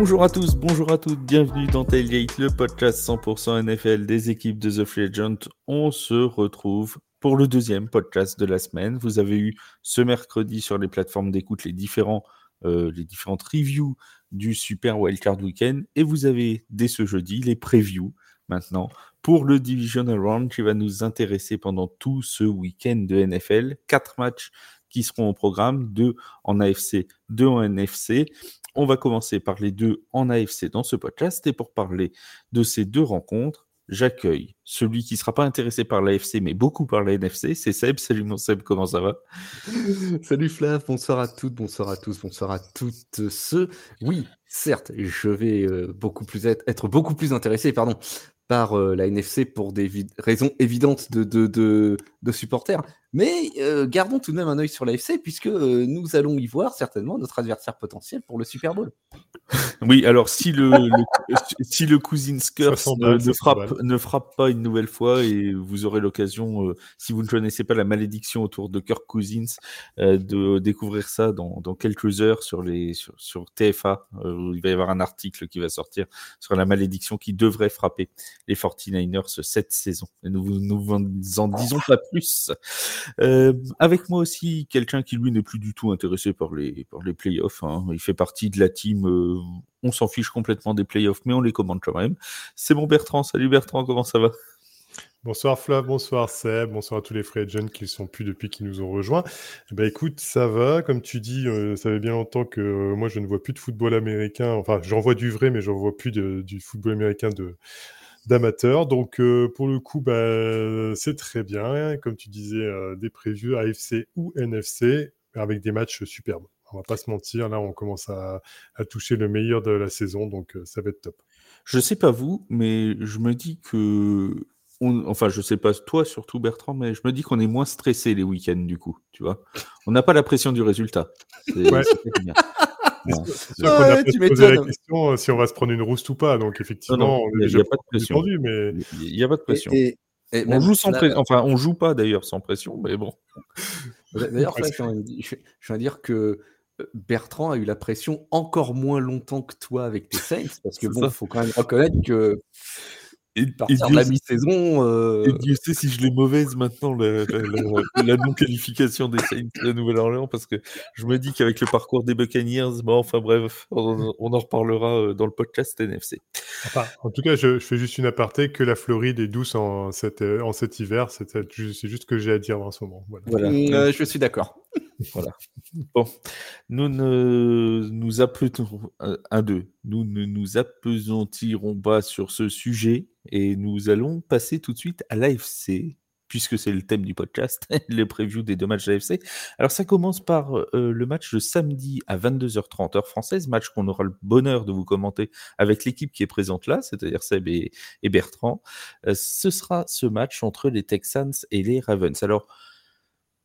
Bonjour à tous, bonjour à toutes, bienvenue dans Tailgate, le podcast 100% NFL des équipes de The Free Agent. On se retrouve pour le deuxième podcast de la semaine. Vous avez eu ce mercredi sur les plateformes d'écoute les, différents, euh, différentes reviews du Super Wildcard Weekend et vous avez dès ce jeudi les previews maintenant pour le Divisional Round qui va nous intéresser pendant tout ce week-end de NFL. Quatre matchs qui seront au programme, deux en AFC, deux en NFC. On va commencer par les deux en AFC dans ce podcast et pour parler de ces deux rencontres, j'accueille celui qui ne sera pas intéressé par l'AFC, mais beaucoup par la NFC. C'est Seb. Salut mon Seb, comment ça va? Salut Flav, bonsoir à toutes, bonsoir à tous, bonsoir à toutes ceux. Oui, certes, je vais euh, être, beaucoup plus intéressé pardon, par euh, la NFC pour des raisons évidentes de, de, de, supporters. Mais euh, gardons tout de même un œil sur la FC puisque euh, nous allons y voir certainement notre adversaire potentiel pour le Super Bowl. Oui, alors si le, si le Cousins Curse ne, frappe, ne frappe pas une nouvelle fois et vous aurez l'occasion, si vous ne connaissez pas la malédiction autour de Kirk Cousins, de découvrir ça dans, dans, quelques heures sur, les, sur, sur TFA. il va y avoir un article qui va sortir sur la malédiction qui devrait frapper les 49ers cette saison. Et nous nous en disons pas plus. Euh, avec moi aussi, quelqu'un qui lui n'est plus du tout intéressé par les, par les playoffs. Hein. Il fait partie de la team. Euh, on s'en fiche complètement des playoffs, mais on les commande quand même. C'est mon Bertrand. Salut Bertrand, comment ça va? Bonsoir Flav, bonsoir Seb, bonsoir à tous les frères jeunes qui ne sont plus depuis qu'ils nous ont rejoints. Ben écoute, ça va, comme tu dis, euh, ça fait bien longtemps que moi je ne vois plus de football américain, enfin j'en vois du vrai, mais j'en vois plus du football américain de, d'amateurs. Donc, euh, pour le coup, bah, c'est très bien. Comme tu disais, euh, des prévus AFC ou NFC avec des matchs superbes. On va pas se mentir, là, on commence à, toucher le meilleur de la saison, donc euh, ça va être top. Je sais pas vous, mais je me dis que. Enfin, je sais pas toi surtout Bertrand, mais je me dis qu'on est moins stressé les week-ends du coup, tu vois. On n'a pas la pression du résultat. Ouais. C'est sûr qu'on a posé la question euh, si on va se prendre une rousse ou pas. Donc effectivement, il n'y a, pas de pression. mais il n'y a pas de pression. on joue sans pression. Enfin, on joue pas d'ailleurs sans pression, mais bon. D'ailleurs, je viens de dire que euh, Bertrand a eu la pression encore moins longtemps que toi avec tes Saints, parce que bon, il faut quand même reconnaître que et, partir de la mi-saison. Euh... Et Dieu sait si je l'ai mauvaise maintenant, la, non-qualification des Saints de Nouvelle-Orléans, parce que je me dis qu'avec le parcours des Buccaneers, bon, enfin bref, on, en reparlera euh, dans le podcast NFC. Enfin, en tout cas, je, fais juste une aparté que la Floride est douce en, cet, euh, en cet hiver. C'est juste ce que j'ai à dire en ce moment. Voilà. Euh, je suis d'accord. voilà. Bon, nous ne nous apesantissons un, deux. Nous ne nous apesantirons pas sur ce sujet et nous allons passer tout de suite à l'AFC, puisque c'est le thème du podcast, le preview des deux matchs d'AFC. Alors ça commence par euh, le match de samedi à 22h30 heure française, match qu'on aura le bonheur de vous commenter avec l'équipe qui est présente là, c'est-à-dire Seb et, Bertrand. Euh, ce sera ce match entre les Texans et les Ravens. Alors,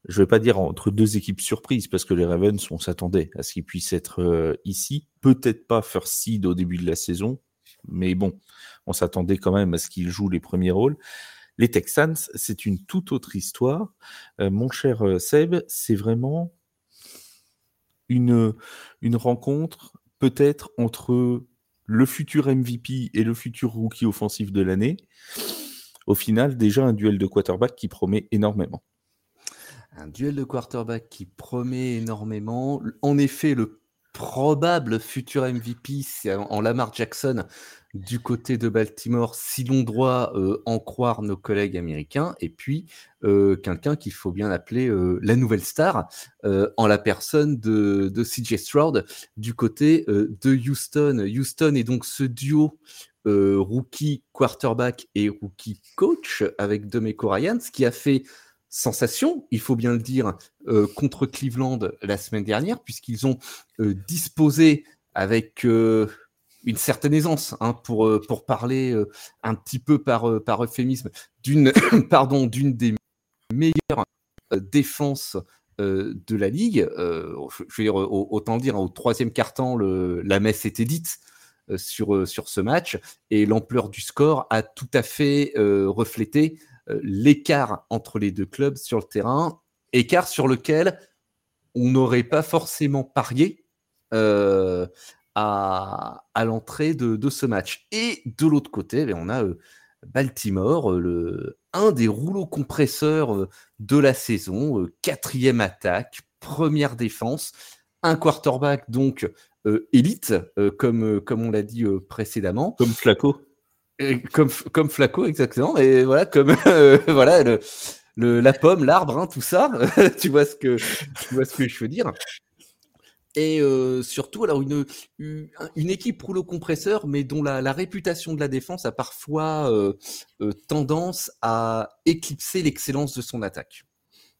je ne vais pas dire entre deux équipes surprises, parce que les Ravens, on s'attendait à ce qu'ils puissent être euh, ici. Peut-être pas first seed au début de la saison, mais bon, on s'attendait quand même à ce qu'ils jouent les premiers rôles. Les Texans, c'est une toute autre histoire. Euh, mon cher euh, Seb, c'est vraiment une, une rencontre peut-être entre le futur MVP et le futur rookie offensif de l'année. Au final, déjà un duel de quarterback qui promet énormément. Un duel de quarterback qui promet énormément. En effet, le probable futur MVP, en Lamar Jackson du côté de Baltimore, si l'on doit euh, en croire nos collègues américains, et puis euh, quelqu'un qu'il faut bien appeler euh, la nouvelle star, en la personne de, CJ Stroud du côté de Houston. Houston est donc ce duo rookie quarterback et rookie coach avec Demeco Ryans qui a fait sensation, il faut bien le dire, euh, contre Cleveland la semaine dernière, puisqu'ils ont euh, disposé avec euh, une certaine aisance, hein, pour, pour parler un petit peu par, euphémisme, d'une des meilleures défenses de la ligue. je vais dire, autant dire, au troisième quart-temps, la messe était dite. Sur, ce match et l'ampleur du score a tout à fait reflété l'écart entre les deux clubs sur le terrain, écart sur lequel on n'aurait pas forcément parié euh, à, l'entrée de, ce match. Et de l'autre côté, ben, on a Baltimore, le, un des rouleaux compresseurs de la saison, quatrième attaque, première défense, un quarterback donc élite, comme, comme on l'a dit précédemment. Comme Flaco. Comme, comme Flaco, exactement. Et voilà, comme voilà, le, la pomme, l'arbre, hein, tout ça. tu, vois ce que, tu vois ce que je veux dire. Et surtout, alors une, une, équipe rouleau compresseur, mais dont la, réputation de la défense a parfois tendance à éclipser l'excellence de son attaque.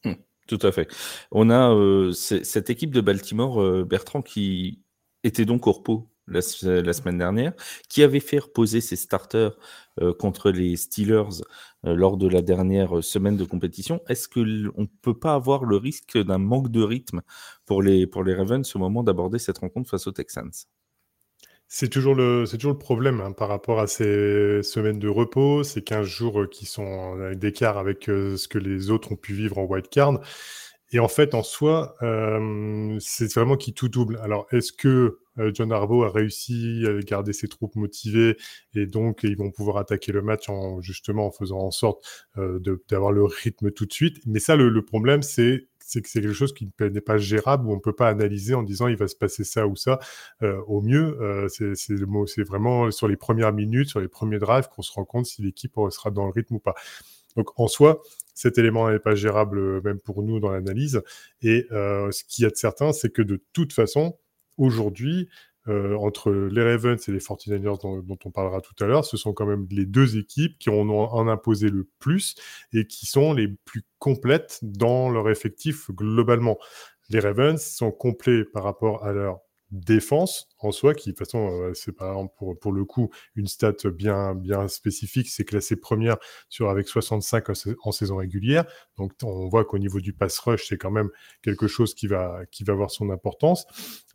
Mmh, tout à fait. On a cette équipe de Baltimore, Bertrand, qui était donc au repos la, semaine dernière, qui avait fait reposer ses starters contre les Steelers lors de la dernière semaine de compétition. Est-ce qu'on ne peut pas avoir le risque d'un manque de rythme pour les, pour les Ravens au moment d'aborder cette rencontre face aux Texans? C'est toujours le, c'est toujours le problème hein, par rapport à ces semaines de repos, ces 15 jours qui sont d'écart avec ce que les autres ont pu vivre en wild card. Et en fait, en soi, euh, c'est vraiment qui tout double. Alors, est-ce que euh, John Harbaugh a réussi à garder ses troupes motivées et donc ils vont pouvoir attaquer le match en justement en faisant en sorte euh, d'avoir le rythme tout de suite? Mais ça, le, problème, c'est que c'est quelque chose qui n'est pas gérable, où on ne peut pas analyser en disant il va se passer ça ou ça. au mieux, c'est vraiment sur les premières minutes, sur les premiers drives qu'on se rend compte si l'équipe sera dans le rythme ou pas. Donc en soi, cet élément n'est pas gérable euh, même pour nous dans l'analyse. Et euh, ce qu'il y a de certain, c'est que de toute façon, aujourd'hui, euh, entre les Ravens et les 49ers dont, on parlera tout à l'heure, ce sont quand même les deux équipes qui en ont en imposé le plus et qui sont les plus complètes dans leur effectif globalement. Les Ravens sont complets par rapport à leur défense en soi, qui de toute façon, euh, c'est par pour, pour le coup une stat bien, bien spécifique, c'est classé première sur avec 65 en, saison régulière. Donc on voit qu'au niveau du pass rush, c'est quand même quelque chose qui va, qui va avoir son importance.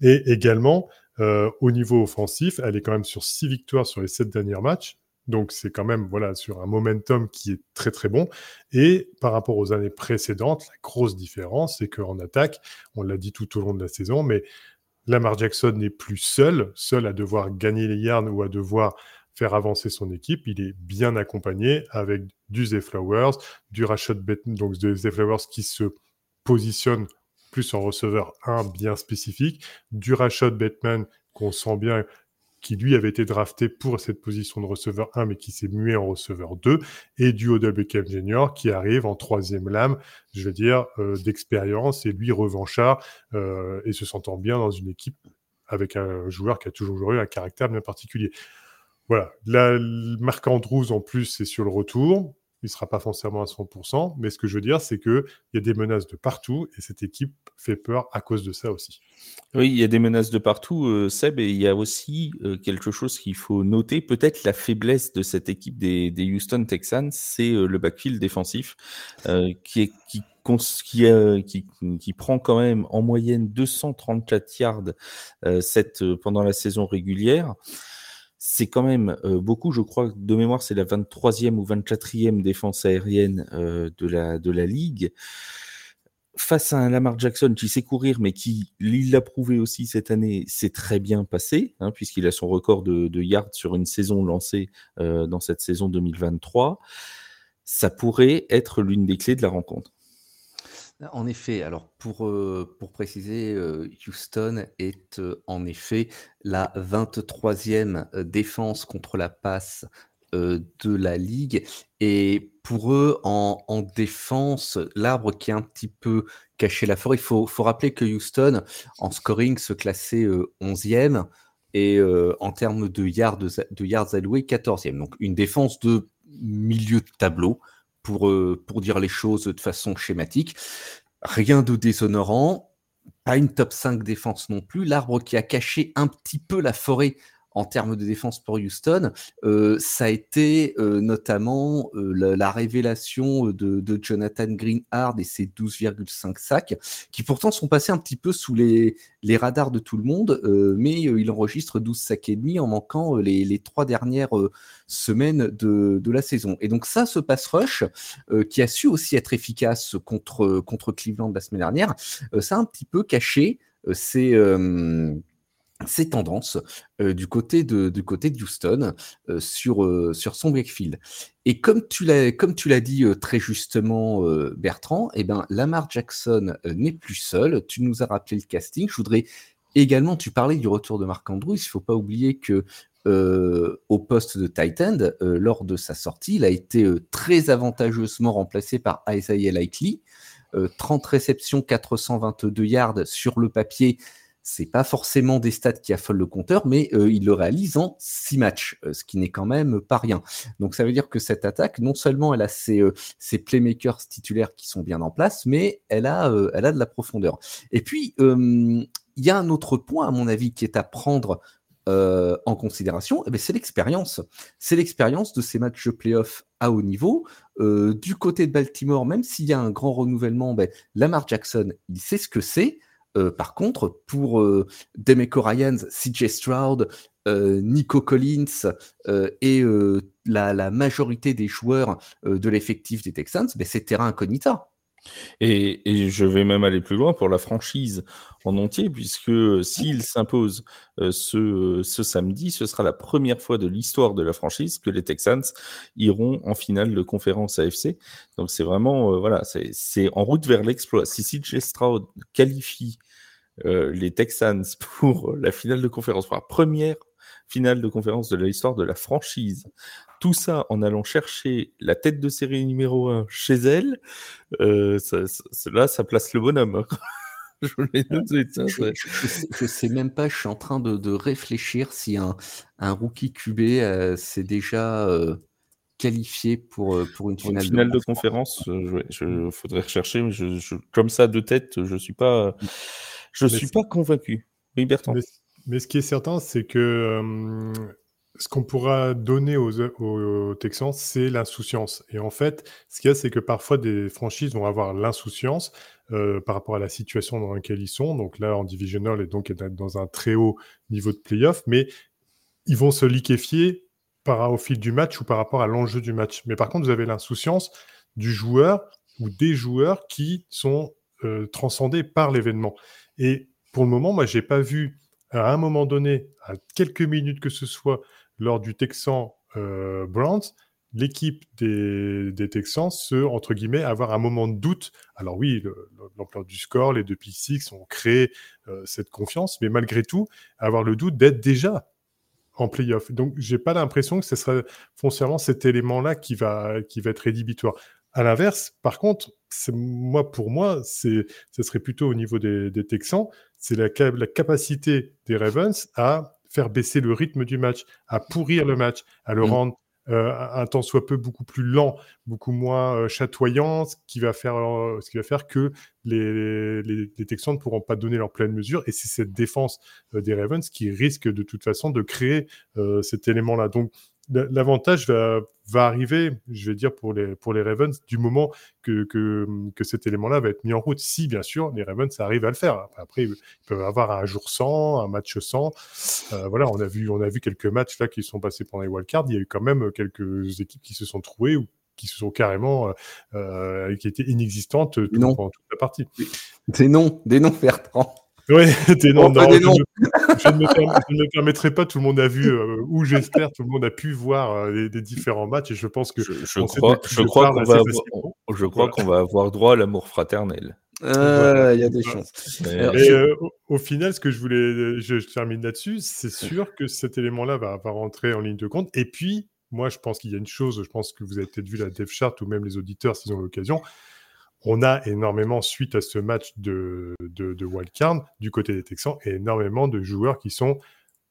Et également, euh, au niveau offensif, elle est quand même sur 6 victoires sur les 7 derniers matchs. Donc c'est quand même voilà sur un momentum qui est très très bon. Et par rapport aux années précédentes, la grosse différence, c'est qu'en attaque, on l'a dit tout au long de la saison, mais Lamar Jackson n'est plus seul, seul à devoir gagner les yards ou à devoir faire avancer son équipe. Il est bien accompagné avec du Zay Flowers, du Rashad Bateman, donc de Flowers qui se positionne plus en receveur 1 bien spécifique, du Rashad Bateman qu'on sent bien qui lui avait été drafté pour cette position de receveur 1, mais qui s'est mué en receveur 2, et du Odell Beckham Jr., qui arrive en troisième lame, je veux dire, euh, d'expérience, et lui revanchard, euh, et se sentant bien dans une équipe avec un joueur qui a toujours eu un caractère bien particulier. Voilà. La, Marc Andrews, en plus, c'est sur le retour il ne sera pas forcément à 100%, mais ce que je veux dire, c'est qu'il y a des menaces de partout et cette équipe fait peur à cause de ça aussi. Oui, il y a des menaces de partout, euh, Seb, et il y a aussi euh, quelque chose qu'il faut noter. Peut-être la faiblesse de cette équipe des, Houston Texans, c'est euh, le backfield défensif qui, qui, qui, prend quand même en moyenne 234 yards cette, pendant la saison régulière c'est quand même beaucoup, je crois, de mémoire, c'est la 23e ou 24e défense aérienne de, la, de la ligue. Face à un Lamar Jackson qui sait courir, mais qui, il l'a prouvé aussi cette année, c'est très bien passé, hein, puisqu'il a son record de, de, yards sur une saison lancée dans cette saison 2023. Ça pourrait être l'une des clés de la rencontre. En effet, alors pour, euh, préciser, euh, Houston est euh, en effet la 23e défense contre la passe de la ligue. Et pour eux, en, défense, l'arbre qui est un petit peu caché la forêt, il faut, faut rappeler que Houston, en scoring, se classait 11e et en termes de yards, de yards alloués, 14e. Donc une défense de milieu de tableau pour, euh, pour dire les choses de façon schématique. Rien de déshonorant, pas une top 5 défense non plus. L'arbre qui a caché un petit peu la forêt en termes de défense pour Houston, euh, ça a été euh, notamment euh, la, révélation de, Jonathan Greenhard et ses 12,5 sacs, qui pourtant sont passés un petit peu sous les, radars de tout le monde, mais il enregistre 12 sacs et demi en manquant les, trois dernières semaines de, la saison. Et donc ça, ce pass rush, qui a su aussi être efficace contre, contre Cleveland la semaine dernière, ça a un petit peu caché ces ces tendances du, côté de, du côté Houston sur, sur son backfield. Et comme tu l'as, comme tu l'as dit très justement, Bertrand, eh ben, Lamar Jackson n'est plus seul. Tu nous as rappelé le casting. Je voudrais également, tu parlais du retour de Marc Andrews. Il ne faut pas oublier que au poste de Titan, lors de sa sortie, il a été très avantageusement remplacé par Isaiah Likely. 30 réceptions, 422 yards sur le papier c'est pas forcément des stats qui affolent le compteur, mais euh, il le réalise en six matchs, euh, ce qui n'est quand même pas rien. Donc ça veut dire que cette attaque, non seulement elle a ses, euh, playmakers titulaires qui sont bien en place, mais elle a, de la profondeur. Et puis, il y a un autre point, à mon avis, qui est à prendre en considération, eh ben, c'est l'expérience. C'est l'expérience de ces matchs de playoff à haut niveau. du côté de Baltimore, même s'il y a un grand renouvellement, ben, Lamar Jackson, il sait ce que c'est. Euh, par contre, pour euh, Demeco CJ Stroud, euh, Nico Collins et la, majorité des joueurs de l'effectif des Texans, ben, c'est terrain incognita. Et, je vais même aller plus loin pour la franchise en entier, puisque s'il s'impose ce, samedi, ce sera la première fois de l'histoire de la franchise que les Texans iront en finale de conférence AFC. Donc c'est vraiment, voilà, c'est en route vers l'exploit. Si CJ Stroud qualifie les Texans pour la finale de conférence, pour la première finale de conférence de l'histoire de la franchise, tout ça en allant chercher la tête de série numéro 1 chez elle, euh, là, ça place le bonhomme. Hein. je, je, sais, même pas, je suis en train de, réfléchir si un, un rookie QB euh, s'est déjà euh, qualifié pour, pour une finale, finale de, conférence. Il faudrait rechercher, mais comme ça de tête, je suis pas, je suis pas convaincu. Oui, Bertrand. Mais, ce qui est certain, c'est que ce qu'on pourra donner aux, Texans, c'est l'insouciance. Et en fait, ce qu'il y a, c'est que parfois des franchises vont avoir l'insouciance euh, par rapport à la situation dans laquelle ils sont. Donc là, en divisional, et donc dans un très haut niveau de playoff, mais ils vont se liquéfier par, au fil du match ou par rapport à l'enjeu du match. Mais par contre, vous avez l'insouciance du joueur ou des joueurs qui sont euh, transcendés par l'événement. Et pour le moment, moi, j'ai pas vu à un moment donné, à quelques minutes que ce soit, lors du Texan euh, l'équipe des, Texans se, entre guillemets, avoir un moment de doute. Alors oui, l'ampleur du score, les deux p six ont créé euh, cette confiance, mais malgré tout, avoir le doute d'être déjà en playoff. Donc, j'ai pas l'impression que ce sera foncièrement cet élément-là qui va, qui va être rédhibitoire. À l'inverse, par contre, moi, pour moi, ce serait plutôt au niveau des, Texans, c'est la, la capacité des Ravens à faire baisser le rythme du match, à pourrir le match, à le mmh. rendre euh, un temps soit peu beaucoup plus lent, beaucoup moins euh, chatoyant, ce qui va faire, euh, ce qui va faire que les, les, les, Texans ne pourront pas donner leur pleine mesure. Et c'est cette défense des Ravens qui risque de toute façon de créer cet élément-là. Donc l'avantage va, va, arriver, je vais dire, pour les, pour les Ravens, du moment que, que, que cet élément-là va être mis en route. Si, bien sûr, les Ravens arrivent à le faire. Après, ils peuvent avoir un jour sans, un match sans. Euh, voilà, on a, vu, on a vu quelques matchs là qui sont passés pendant les wildcards. Il y a eu quand même quelques équipes qui se sont trouvées ou qui se sont carrément, euh, euh qui étaient inexistantes tout, pendant toute la partie. Des noms, des noms, Bertrand. Oui, des noms. Non, je, ne, me permettrai pas, tout le monde a vu, euh, ou j'espère, tout le monde a pu voir euh, les, différents matchs, et je pense que... Je, crois, je crois qu'on va, avoir, je crois qu'on va avoir droit à l'amour fraternel. Euh, il y a des chances. Et, au, final, ce que je voulais, je, termine là-dessus, c'est sûr que cet élément-là va, va rentrer en ligne de compte. Et puis, moi, je pense qu'il y a une chose, je pense que vous avez peut-être vu la dev chart ou même les auditeurs s'ils ont l'occasion, on a énormément, suite à ce match de, de, wildcard, du côté des Texans, énormément de joueurs qui sont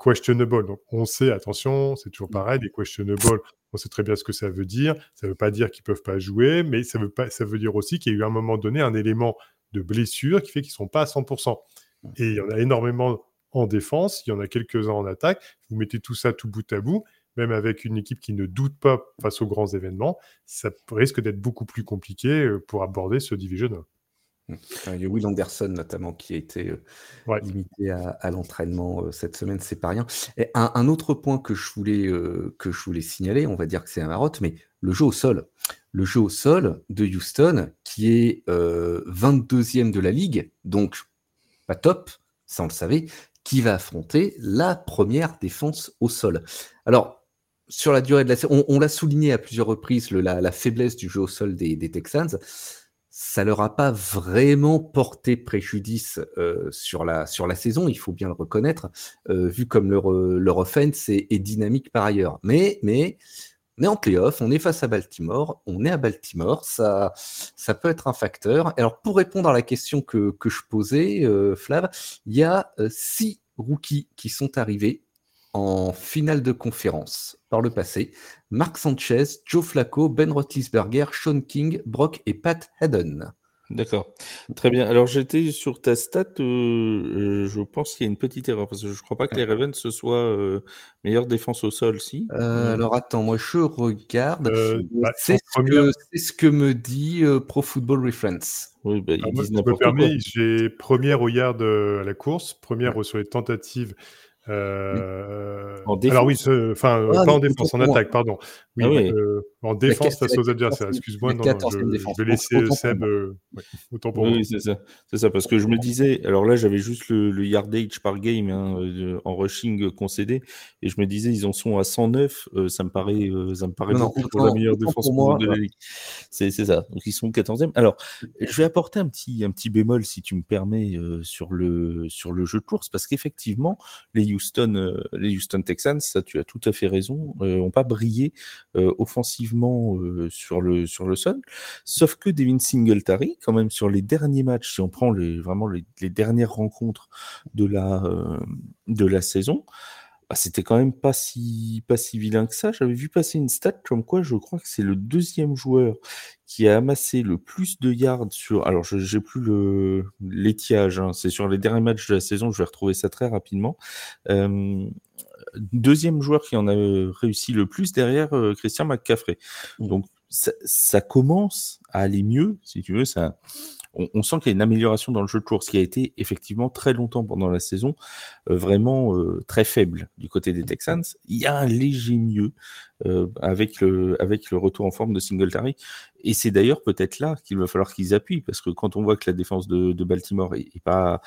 questionable. Donc, on sait, attention, c'est toujours pareil, des questionable, on sait très bien ce que ça veut dire. Ça ne veut pas dire qu'ils ne peuvent pas jouer, mais ça veut, pas, ça veut dire aussi qu'il y a eu à un moment donné un élément de blessure qui fait qu'ils ne sont pas à 100%. Et il y en a énormément en défense, il y en a quelques-uns en attaque. Vous mettez tout ça tout bout à bout, même avec une équipe qui ne doute pas face aux grands événements, ça risque d'être beaucoup plus compliqué euh, pour aborder ce division. Il y a Will Anderson notamment qui a été euh, limité à, l'entraînement euh, cette semaine, c'est pas rien. Et un, autre point que je voulais que je voulais signaler, on va dire que c'est un marotte, mais le jeu au sol, le jeu au sol de Houston qui est 22e de la ligue, donc pas top, ça on le savait, qui va affronter la première défense au sol. Alors, sur la durée de la saison, on, l'a souligné à plusieurs reprises, la, faiblesse du jeu au sol des, Texans. Ça leur a pas vraiment porté préjudice euh, sur, la, sur la saison, il faut bien le reconnaître, euh, vu comme leur, leur offense est, dynamique par ailleurs. Mais, mais on est en playoff, on est face à Baltimore, on est à Baltimore, ça, ça peut être un facteur. Alors, pour répondre à la question que, que je posais, euh, Flav, il y a euh, six rookies qui sont arrivés en finale de conférence par le passé. Mark Sanchez, Joe Flacco, Ben Roethlisberger, Sean King, Brock et Pat Haddon. D'accord. Très bien. Alors, j'étais sur ta stat, euh, euh, je pense qu'il y a une petite erreur parce que je ne crois pas que les Ravens ce soit euh, meilleure défense au sol, si? alors, attends, moi je regarde. Bah, c'est ce, que me dit Pro Football Reference. Oui, bah, ils disent n'importe quoi. J'ai première au yard à la course, première sur les tentatives euh, alors oui, enfin, ah, pas en défense, en attaque, pardon. Oui, ah euh, en défense face aux adversaires. Excuse-moi, je, je, vais laisser Seb. Euh, autant pour oui, c'est ça. C'est ça, parce que je me disais, alors là, j'avais juste le, yardage par game hein, en rushing concédé, et je me disais, ils en sont à 109. ça me paraît, ça me paraît beaucoup pour la meilleure défense moi, de la ligue. C'est ça. Donc ils sont 14e. Alors, je vais apporter un petit, un petit bémol, si tu me permets, sur le sur le jeu de course, parce qu'effectivement, les Houston, euh, les Houston Texans, ça tu as tout à fait raison, n'ont euh, pas brillé euh, offensivement sur le sur le sol. Sauf que Devin Singletary, quand même sur les derniers matchs, si on prend les, vraiment les, dernières rencontres de la de la saison, bah, c'était quand même pas si, pas si vilain que ça. J'avais vu passer une stat comme quoi je crois que c'est le deuxième joueur qui a amassé le plus de yards sur. Alors, je n'ai plus le l'étiage, hein, c'est sur les derniers matchs de la saison, je vais retrouver ça très rapidement. deuxième joueur qui en a réussi le plus derrière euh, Christian McCaffrey. Mmh. Donc, ça, ça, commence à aller mieux, si tu veux. Ça, on, sent qu'il y a une amélioration dans le jeu de course qui a été effectivement très longtemps pendant la saison euh, vraiment euh, très faible du côté des Texans. Il y a un léger mieux euh, avec, le, retour en forme de Singletary. Et c'est d'ailleurs peut-être là qu'il va falloir qu'ils appuient parce que quand on voit que la défense de, Baltimore est, pas,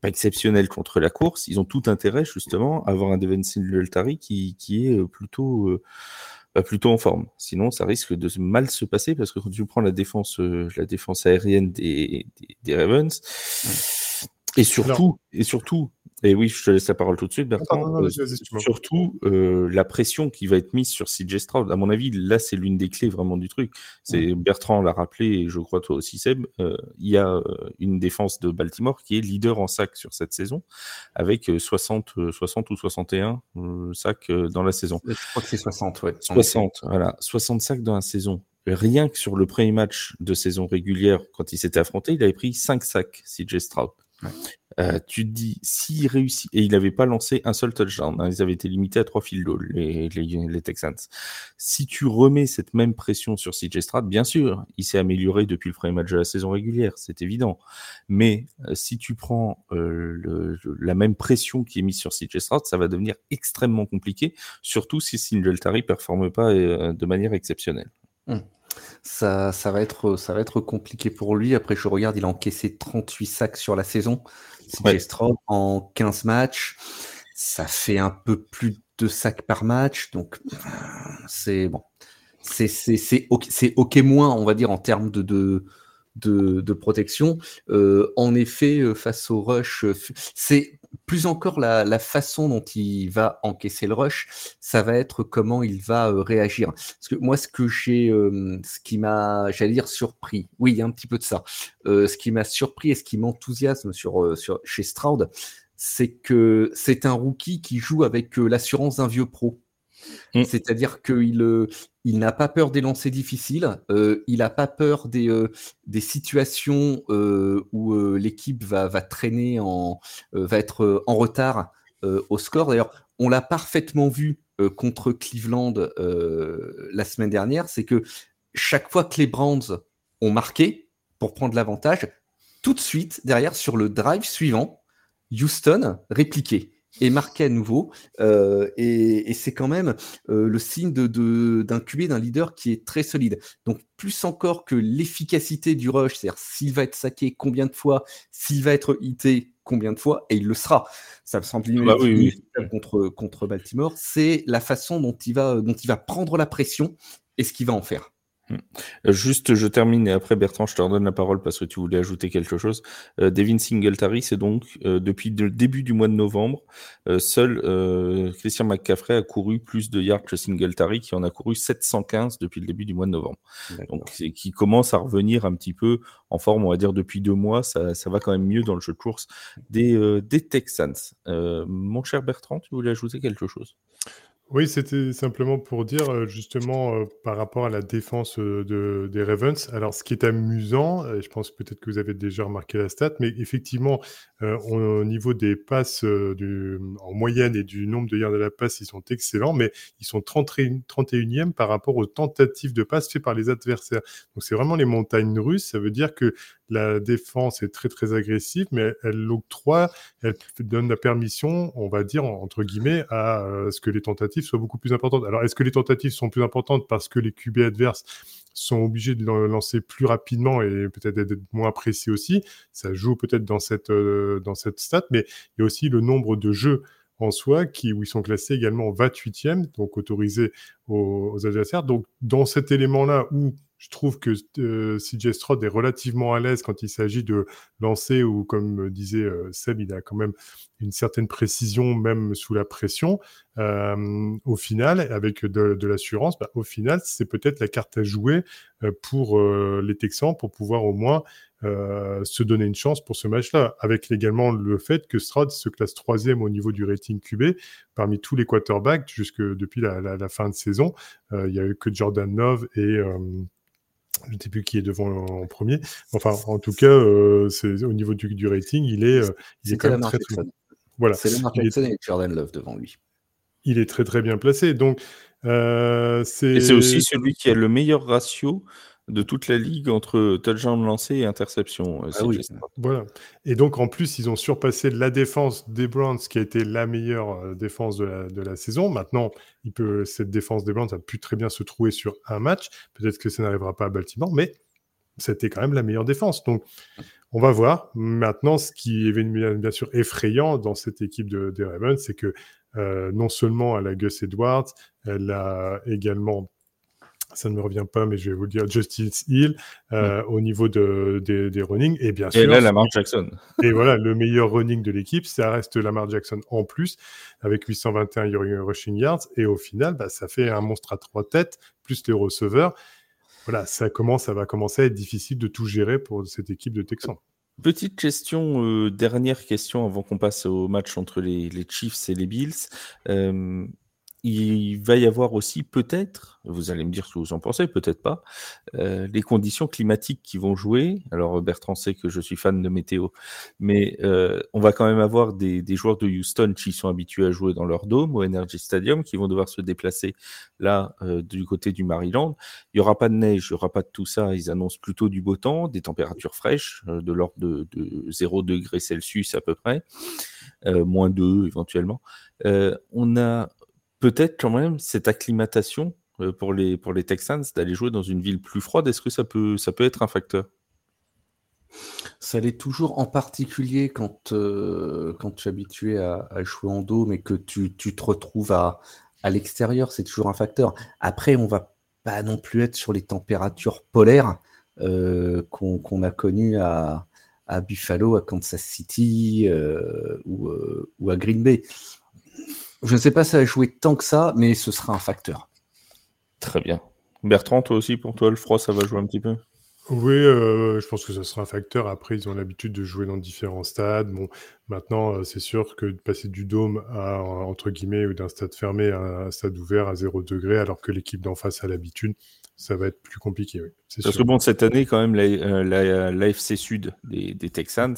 pas exceptionnelle contre la course, ils ont tout intérêt justement à avoir un Devin Singletary qui, qui est plutôt plutôt en forme. Sinon, ça risque de mal se passer parce que quand tu prends la défense, euh, la défense aérienne des, des, Ravens, et surtout, et surtout, et oui, je te laisse la parole tout de suite, Bertrand. Euh, surtout, euh, la pression qui va être mise sur CJ Stroud. À mon avis, là, c'est l'une des clés vraiment du truc. C'est Bertrand l'a rappelé, et je crois toi aussi, Seb. Euh, il y a une défense de Baltimore qui est leader en sac sur cette saison, avec 60, 60 ou 61 sacs dans la saison. Je crois que c'est 60, ouais. 60, voilà. 60 sacs dans la saison. Rien que sur le premier match de saison régulière, quand il s'était affronté, il avait pris 5 sacs, CJ Stroud. Euh, tu te dis, s'il réussit, et il n'avait pas lancé un seul touchdown, hein, ils avaient été limités à trois field goals, les, Texans. Si tu remets cette même pression sur CJ Stroud, bien sûr, il s'est amélioré depuis le premier match de la saison régulière, c'est évident. Mais euh, si tu prends euh, la même pression qui est mise sur CJ Stroud, ça va devenir extrêmement compliqué, surtout si Singletary ne performe pas de manière exceptionnelle. Hum. Ça, ça, va être, ça va être compliqué pour lui. Après, je regarde, il a encaissé 38 sacs sur la saison. C'est en 15 matchs. Ça fait un peu plus de sacs par match. Donc, c'est bon. C'est OK, OK moins, on va dire, en termes de, de, de, protection. Euh, en effet, euh, face au rush, euh, c'est plus encore la, façon dont il va encaisser le rush, ça va être comment il va réagir. Parce que moi, ce que j'ai, ce qui m'a, j'allais dire surpris, oui, il y a un petit peu de ça. ce qui m'a surpris et ce qui m'enthousiasme chez Stroud, c'est que c'est un rookie qui joue avec l'assurance d'un vieux pro. Mmh. C'est-à-dire qu'il euh, il n'a pas peur des lancers difficiles, euh, il n'a pas peur des, euh, situations où l'équipe va, va, traîner, en, va être en retard au score. D'ailleurs, on l'a parfaitement vu contre Cleveland la semaine dernière, c'est que chaque fois que les Browns ont marqué pour prendre l'avantage, tout de suite, derrière, sur le drive suivant, Houston répliquait et marqué à nouveau. Euh, et, c'est quand même euh, le signe d'un de, d'un QB, d'un leader qui est très solide. Donc, plus encore que l'efficacité du rush, c'est-à-dire s'il va être saqué, combien de fois, s'il va être hité, combien de fois, et il le sera. Ça me semble Bah oui, oui. contre, contre Baltimore. C'est la façon dont il, va, dont il va prendre la pression et ce qu'il va en faire. Euh, Juste, je termine et après Bertrand, je te redonne la parole parce que tu voulais ajouter quelque chose. Euh, Devin Singletary, c'est donc euh, depuis le début du mois de novembre, euh, seul Christian McCaffrey a couru plus de yards que Singletary, qui en a couru 715 depuis le début du mois de novembre. Donc, c'est qui commence à revenir un petit peu en forme, on va dire depuis deux mois, ça, ça va quand même mieux dans le jeu de course des, des Texans. Mon cher Bertrand, tu voulais ajouter quelque chose? Oui, c'était simplement pour dire euh, justement euh, par rapport à la défense euh, de, des Ravens. Alors, ce qui est amusant, je pense peut-être que vous avez déjà remarqué la stat, mais effectivement, au niveau des passes euh, en moyenne et du nombre de yards de la passe, ils sont excellents, mais ils sont 31, 31e par rapport aux tentatives de passe faites par les adversaires. Donc, c'est vraiment les montagnes russes. Ça veut dire que la défense est très, très agressive, mais elle l'octroie, elle donne la permission, on va dire, entre guillemets, à euh, ce que les tentatives soient beaucoup plus importantes. Alors, est-ce que les tentatives sont plus importantes parce que les QB adverses sont obligés de lan- lancer plus rapidement et peut-être d'être moins précis aussi Ça joue peut-être dans cette, euh, dans cette stat, mais il y a aussi le nombre de jeux en soi qui, où ils sont classés également 28e, donc autorisés aux adversaires. Donc, dans cet élément-là où je trouve que euh, CJ Stroud est relativement à l'aise quand il s'agit de lancer ou, comme disait euh, Seb, il a quand même une certaine précision même sous la pression. Euh, au final, avec de, l'assurance, bah, au final, c'est peut-être la carte à jouer euh, pour euh, les Texans pour pouvoir au moins euh, se donner une chance pour ce match-là, avec également le fait que Stroud se classe troisième au niveau du rating QB parmi tous les quarterbacks jusque depuis la, la, fin de saison. Euh, il y a eu que Jordan Love et euh, je ne sais plus qui est devant en premier. Enfin, en tout cas, euh, c'est au niveau du, du rating, il est, euh, il est quand même très, très Jackson. voilà. C'est Lamar Il est- Jackson et Jordan Love devant lui. il est très très bien placé. Donc, euh, c'est. Et c'est aussi celui qui a le meilleur ratio de toute la ligue entre touchdown lancé et interception. euh, Ah oui. Voilà. Et donc, en plus, ils ont surpassé la défense des Browns, qui a été la meilleure euh, défense de la, de la saison. Maintenant, il peut, cette défense des Browns a pu très bien se trouver sur un match. Peut-être que ça n'arrivera pas à Baltimore, mais c'était quand même la meilleure défense. Donc, on va voir. Maintenant, ce qui est bien, bien sûr effrayant dans cette équipe de, des Ravens, c'est que euh, non seulement elle a Gus Edwards, elle a également ça ne me revient pas, mais je vais vous le dire, Justice Hill euh, au niveau de, des, des running. Et bien sûr, Et là, Lamar Jackson. et voilà, le meilleur running de l'équipe, ça reste Lamar Jackson en plus, avec 821 rushing yards. Et au final, bah, ça fait un monstre à trois têtes, plus les receveurs. Voilà, ça commence, ça va commencer à être difficile de tout gérer pour cette équipe de Texans. Petite question, euh, dernière question avant qu'on passe au match entre les, les Chiefs et les Bills. Euh, il va y avoir aussi peut-être, vous allez me dire ce que vous en pensez, peut-être pas, euh, les conditions climatiques qui vont jouer. Alors Bertrand sait que je suis fan de météo, mais euh, on va quand même avoir des, des joueurs de Houston qui sont habitués à jouer dans leur dôme au Energy Stadium, qui vont devoir se déplacer là euh, du côté du Maryland. Il n'y aura pas de neige, il n'y aura pas de tout ça. Ils annoncent plutôt du beau temps, des températures fraîches, euh, de l'ordre de, de 0 degrés Celsius à peu près, euh, moins 2 éventuellement. Euh, on a peut-être quand même cette acclimatation euh, pour les, Texans d'aller jouer dans une ville plus froide. Est-ce que ça peut, être un facteur? Ça l'est toujours, en particulier quand, euh, tu es habitué à, jouer en dôme et que tu, te retrouves à, l'extérieur, c'est toujours un facteur. Après, on va pas non plus être sur les températures polaires euh, qu'on a connues à, Buffalo, à Kansas City ou à Green Bay. Je ne sais pas si ça va jouer tant que ça, mais ce sera un facteur. Très bien. Bertrand, toi aussi, pour toi, le froid, ça va jouer un petit peu? Oui, euh, je pense que ce sera un facteur. Après, ils ont l'habitude de jouer dans différents stades. Bon, maintenant, euh, c'est sûr que de passer du dôme à, entre guillemets, ou d'un stade fermé à un stade ouvert à 0 degré, alors que l'équipe d'en face a l'habitude, ça va être plus compliqué. Oui, c'est Parce sûr. que bon, cette année, quand même, la, euh, la- l'AFC Sud des, des Texans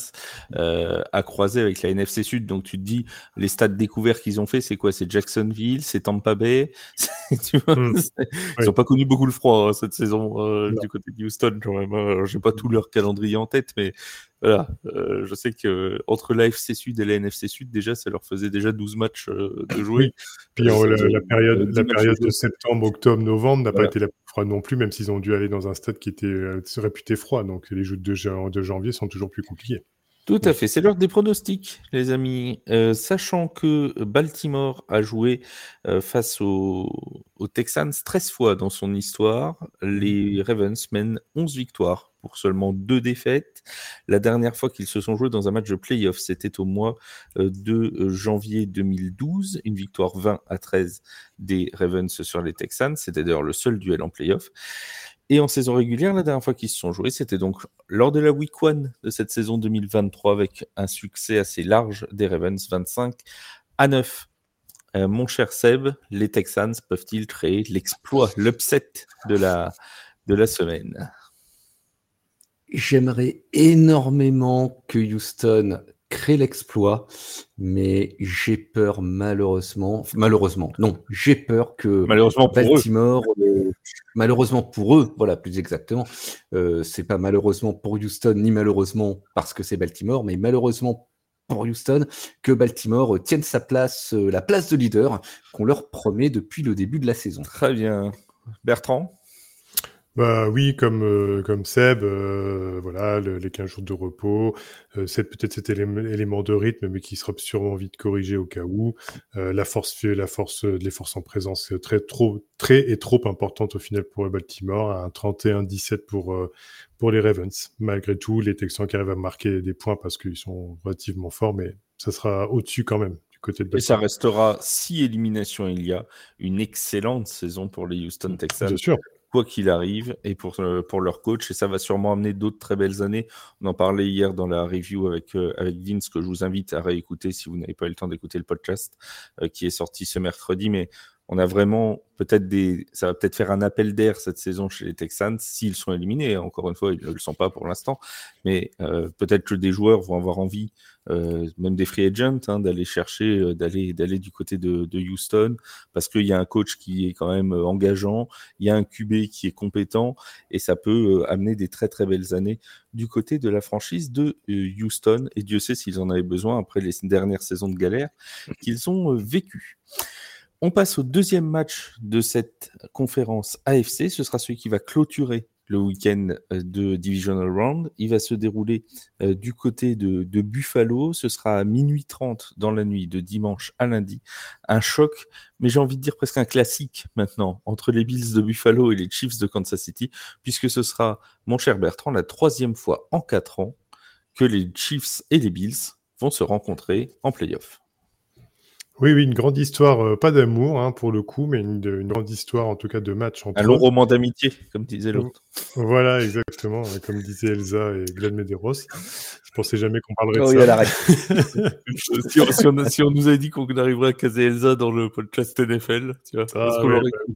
euh, a croisé avec la NFC Sud. Donc tu te dis, les stades découverts qu'ils ont fait, c'est quoi? C'est Jacksonville, c'est Tampa Bay. Tu vois, Mm. c'est- Ils Oui. n'ont pas connu beaucoup le froid hein, cette saison euh, du côté de Houston quand même. hein. Alors, J'ai pas tout leur calendrier en tête, mais voilà, euh, je sais que entre l'AFC Sud et la NFC Sud, déjà, ça leur faisait déjà 12 matchs euh, de jouer. Puis en- Euh, la, la période, euh, la 10 matchs période de septembre, octobre, novembre n'a Voilà. pas été la plus froide non plus, même s'ils ont dû aller dans un stade qui était euh, réputé froid. Donc les jeux de, de janvier sont toujours plus compliqués. Tout à fait, c'est l'heure des pronostics, les amis. Euh, sachant que Baltimore a joué euh, face aux, Texans 13 fois dans son histoire, les Ravens mènent 11 victoires pour seulement deux défaites. La dernière fois qu'ils se sont joués dans un match de playoff, c'était au mois euh, de janvier 2012, une victoire 20 à 13 des Ravens sur les Texans. C'était d'ailleurs le seul duel en playoff. Et en saison régulière, la dernière fois qu'ils se sont joués, c'était donc lors de la week 1 de cette saison 2023 avec un succès assez large des Ravens 25 à 9. Euh, mon cher Seb, les Texans peuvent-ils créer l'exploit, l'upset de la, de la semaine? J'aimerais énormément que Houston crée l'exploit, mais j'ai peur malheureusement, malheureusement, non, j'ai peur que malheureusement Baltimore, euh, malheureusement pour eux, voilà plus exactement, euh, c'est pas malheureusement pour Houston ni malheureusement parce que c'est Baltimore, mais malheureusement pour Houston que Baltimore tienne sa place, euh, la place de leader qu'on leur promet depuis le début de la saison. Très bien, Bertrand? Bah oui, comme, euh, comme Seb, euh, voilà, les 15 jours de repos, euh, peut-être cet élément de rythme, mais qui sera sûrement vite corrigé au cas où. la force, la force, les forces en présence très, trop, très et trop importante au final pour Baltimore, un 31-17 pour, pour les Ravens. Malgré tout, les Texans qui arrivent à marquer des points parce qu'ils sont relativement forts, mais ça sera au-dessus quand même. du Côté de et ça restera, si élimination il y a, une excellente saison pour les Houston Texans. Bien sûr quoi qu'il arrive, et pour, euh, pour leur coach. Et ça va sûrement amener d'autres très belles années. On en parlait hier dans la review avec, euh, avec Vince, que je vous invite à réécouter si vous n'avez pas eu le temps d'écouter le podcast euh, qui est sorti ce mercredi. Mais on a vraiment peut-être des. Ça va peut-être faire un appel d'air cette saison chez les Texans s'ils sont éliminés. Encore une fois, ils ne le sont pas pour l'instant. Mais peut-être que des joueurs vont avoir envie euh, même des free agents, hein, d'aller chercher, euh, d'aller, d'aller du côté de, Houston, parce qu'il y a un coach qui est quand même euh, engageant, il y a un QB qui est compétent, et ça peut amener des très très belles années du côté de la franchise de Houston. Et Dieu sait s'ils en avaient besoin après les dernières saisons de galère qu'ils ont vécues. On passe au deuxième match de cette conférence AFC. Ce sera celui qui va clôturer le week-end euh, de Divisional Round. Il va se dérouler euh, du côté de, Buffalo. Ce sera à minuit 30 dans la nuit de dimanche à lundi. Un choc, mais j'ai envie de dire presque un classique maintenant entre les Bills de Buffalo et les Chiefs de Kansas City, puisque ce sera, mon cher Bertrand, la troisième fois en quatre ans que les Chiefs et les Bills vont se rencontrer en playoff. Oui, oui, une grande histoire, euh, pas d'amour hein, pour le coup, mais une, grande histoire en tout cas de match entre Un long roman d'amitié, comme disait l'autre. Voilà, exactement, comme disait Elsa et Glenn Medeiros. Je pensais jamais qu'on parlerait oh, de ça. si, on, si, on, nous avait dit qu'on arriverait à caser Elsa dans le podcast NFL, tu vois, ah,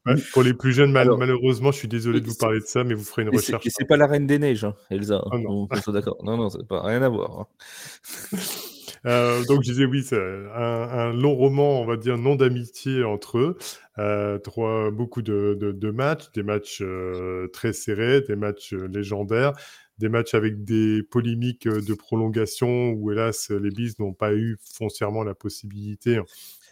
bah, pour les plus jeunes, malheureusement, je suis désolé de vous parler de ça, mais vous ferez une recherche. Et c'est pas la Reine des Neiges, hein, Elsa. Oh, non. d'accord. Non, non, c'est pas rien à voir. Hein. Euh, donc je disais oui, c'est un, long roman, on va dire, non d'amitié entre eux. Euh, trois, beaucoup de, matchs, des matchs euh, très serrés, des matchs légendaires, des matchs avec des polémiques de prolongation où hélas les Bees n'ont pas eu foncièrement la possibilité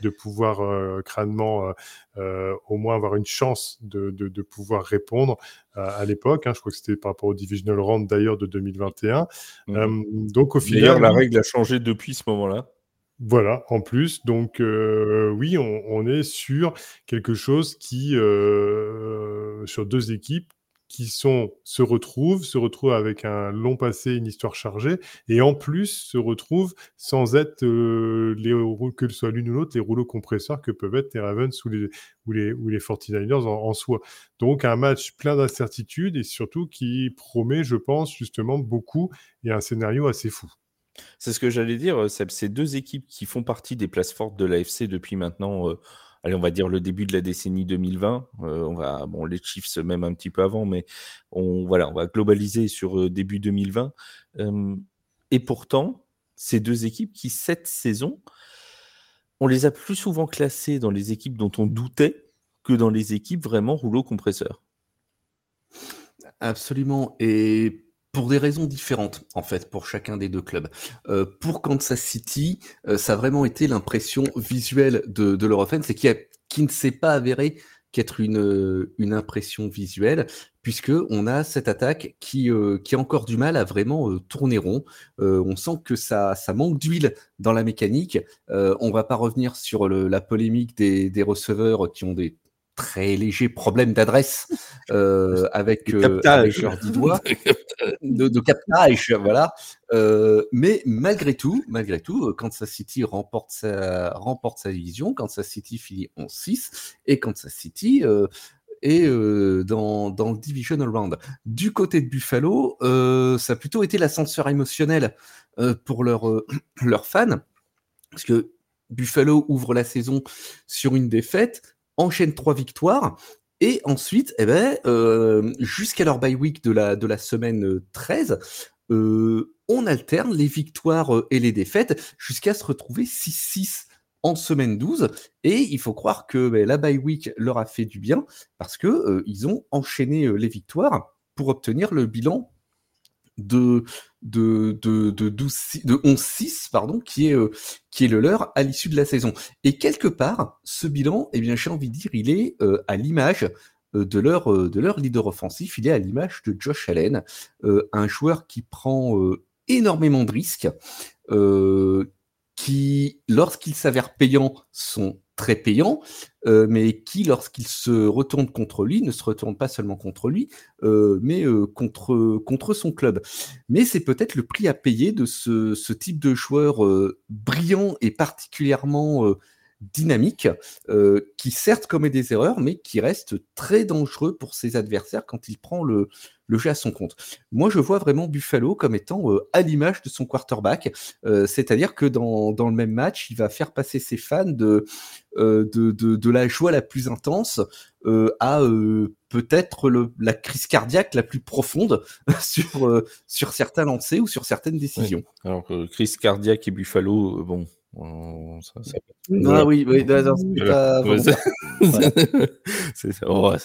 de pouvoir euh, crânement euh, euh, au moins avoir une chance de, de, pouvoir répondre à l'époque. Hein. je crois que c'était par rapport au Divisional Round d'ailleurs de 2021. Mmh. donc au final. La règle a changé depuis ce moment-là. Voilà, en plus, donc oui, on, on, est sur quelque chose qui, sur deux équipes qui sont, se retrouvent, se retrouvent avec un long passé, une histoire chargée, et en plus se retrouvent sans être euh, que ce soit l'une ou l'autre, les rouleaux compresseurs que peuvent être les Ravens ou les, ou les, ou les 49ers en, soi. Donc un match plein d'incertitudes et surtout qui promet, je pense, justement beaucoup et un scénario assez fou. C'est ce que j'allais dire, c'est deux équipes qui font partie des places fortes de l'AFC depuis maintenant. Euh, allez, on va dire le début de la décennie 2020. Euh, on va, bon, les Chiefs même un petit peu avant, mais on, voilà, on va globaliser sur euh, début 2020. Euh, et pourtant, ces deux équipes qui, cette saison, on les a plus souvent classées dans les équipes dont on doutait que dans les équipes vraiment rouleau compresseur. Absolument. Et pour des raisons différentes, en fait, pour chacun des deux clubs. Euh, pour Kansas City, euh, ça a vraiment été l'impression visuelle de, de leur offense, et qui, ne s'est pas avéré qu'être une, une impression visuelle, puisque on a cette attaque qui, qui a encore du mal à vraiment tourner rond. on sent que ça, ça manque d'huile dans la mécanique. on va pas revenir sur la polémique des, des receveurs qui ont des très léger problème d'adresse euh, avec, euh, avec leur de, de, captage, voilà. Euh, mais malgré tout, malgré tout, euh, Kansas City remporte sa, remporte sa division, Kansas City finit en 6 et Kansas City euh, est dans, dans le divisional round. Du côté de Buffalo, ça a plutôt été l'ascenseur émotionnel pour leurs leurs fans, parce que Buffalo ouvre la saison sur une défaite, enchaîne trois victoires. Et ensuite, eh ben, euh, jusqu'à leur bye week de la, semaine 13, euh, euh, on alterne les victoires et les défaites jusqu'à se retrouver 6-6 en semaine 12. Et il faut croire que ben, la bye week leur a fait du bien parce que ils ont enchaîné les victoires pour obtenir le bilan de, de, de, de, 11-6, pardon, qui est, euh, qui est le leur à l'issue de la saison. Et quelque part, ce bilan, eh bien, j'ai envie de dire, il est euh, à l'image euh, de leur, de leur leader offensif, il est à l'image de Josh Allen, un joueur qui prend énormément de risques, qui, lorsqu'il s'avère payant, sont très payants, euh, mais qui, lorsqu'il se retourne contre lui, ne se retourne pas seulement contre lui, euh, mais euh, contre, son club. Mais c'est peut-être le prix à payer de ce type de joueur brillant et particulièrement dynamique, qui certes commet des erreurs, mais qui reste très dangereux pour ses adversaires quand il prend le, jeu à son compte. Moi, je vois vraiment Buffalo comme étant euh, à l'image de son quarterback, euh, c'est-à-dire que dans, le même match, il va faire passer ses fans euh, de, la joie la plus intense à peut-être la crise cardiaque la plus profonde sur, sur certains lancers ou sur certaines décisions. Alors, crise cardiaque et Buffalo, bon, ah oui, oui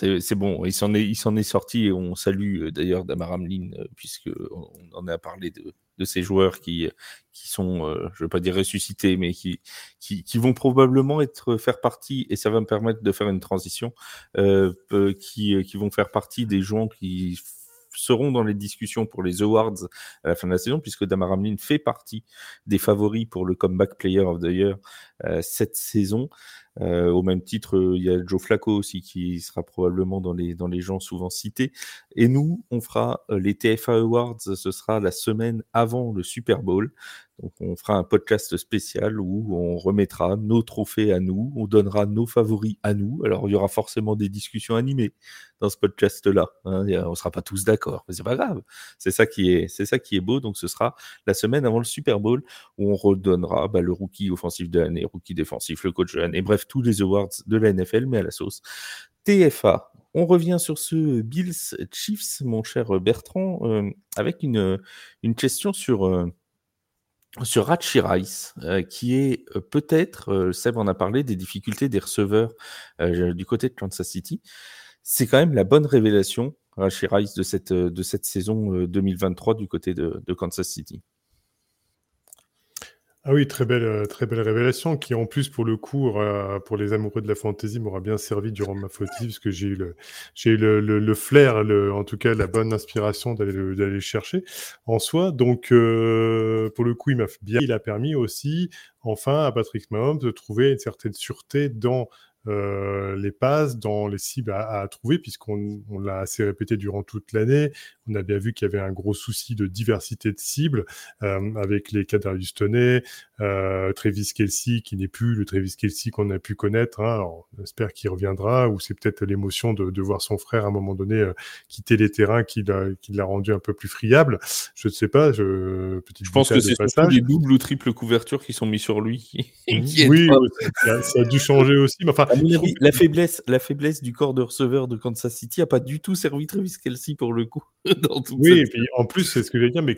c'est bon, il s'en est, il s'en est sorti et on salue euh, d'ailleurs Damar Hamlin euh, puisque on en a parlé de, de ces joueurs qui, qui sont, euh, je veux pas dire ressuscités, mais qui, qui, qui, vont probablement être faire partie et ça va me permettre de faire une transition, euh, qui, qui vont faire partie des gens qui seront dans les discussions pour les awards à la fin de la saison, puisque Damar Hamlin fait partie des favoris pour le Comeback Player of the Year euh, cette saison. Euh, au même titre, il y a Joe Flacco aussi qui sera probablement dans les, dans les gens souvent cités. Et nous, on fera euh, les TFA Awards, ce sera la semaine avant le Super Bowl. Donc on fera un podcast spécial où on remettra nos trophées à nous, on donnera nos favoris à nous. Alors il y aura forcément des discussions animées dans ce podcast-là. Hein. On sera pas tous d'accord, mais c'est pas grave. C'est ça qui est, beau. Donc ce sera la semaine avant le Super Bowl où on redonnera bah, le rookie offensif de l'année, rookie défensif, le coach de l'année, bref tous les awards de la NFL, mais à la sauce. TFA, on revient sur ce Bills Chiefs, mon cher Bertrand, euh, avec une, une question sur, euh, sur Rachi Rice, euh, qui est euh, peut-être, euh, Seb en a parlé, des difficultés des receveurs du côté de Kansas City. C'est quand même la bonne révélation, Rachi Rice, de cette, de cette saison 2023 du côté de Kansas City. Ah oui, très belle, euh, très belle révélation qui, en plus, pour le coup, pour les amoureux de la fantasy, m'aura bien servi durant ma fantasy parce que j'ai eu le, j'ai eu le, le, flair, le, en tout cas, la bonne inspiration d'aller, d'aller chercher en soi. Donc, euh, pour le coup, il m'a bien, il a permis aussi, enfin, à Patrick Mahomes de trouver une certaine sûreté dans euh, les passes dans les cibles à, trouver, puisqu'on l'a assez répété durant toute l'année. On a bien vu qu'il y avait un gros souci de diversité de cibles euh, avec les Kadarius Toney, euh, Travis Kelsey, qui n'est plus le Travis Kelsey qu'on a pu connaître. Hein. Alors, on espère qu'il reviendra, ou c'est peut-être l'émotion de, de, voir son frère à un moment donné euh, quitter les terrains qui l'a rendu un peu plus friable. Je ne sais pas. Je, je pense que c'est surtout les doubles ou triples couvertures qui sont mis sur lui. oui, ça, a dû changer aussi. Mais enfin, la faiblesse, la faiblesse du corps de receveur de Kansas City a pas du tout servi Travis Kelsey pour le coup. oui, et puis en plus, c'est ce que j'allais dire, mais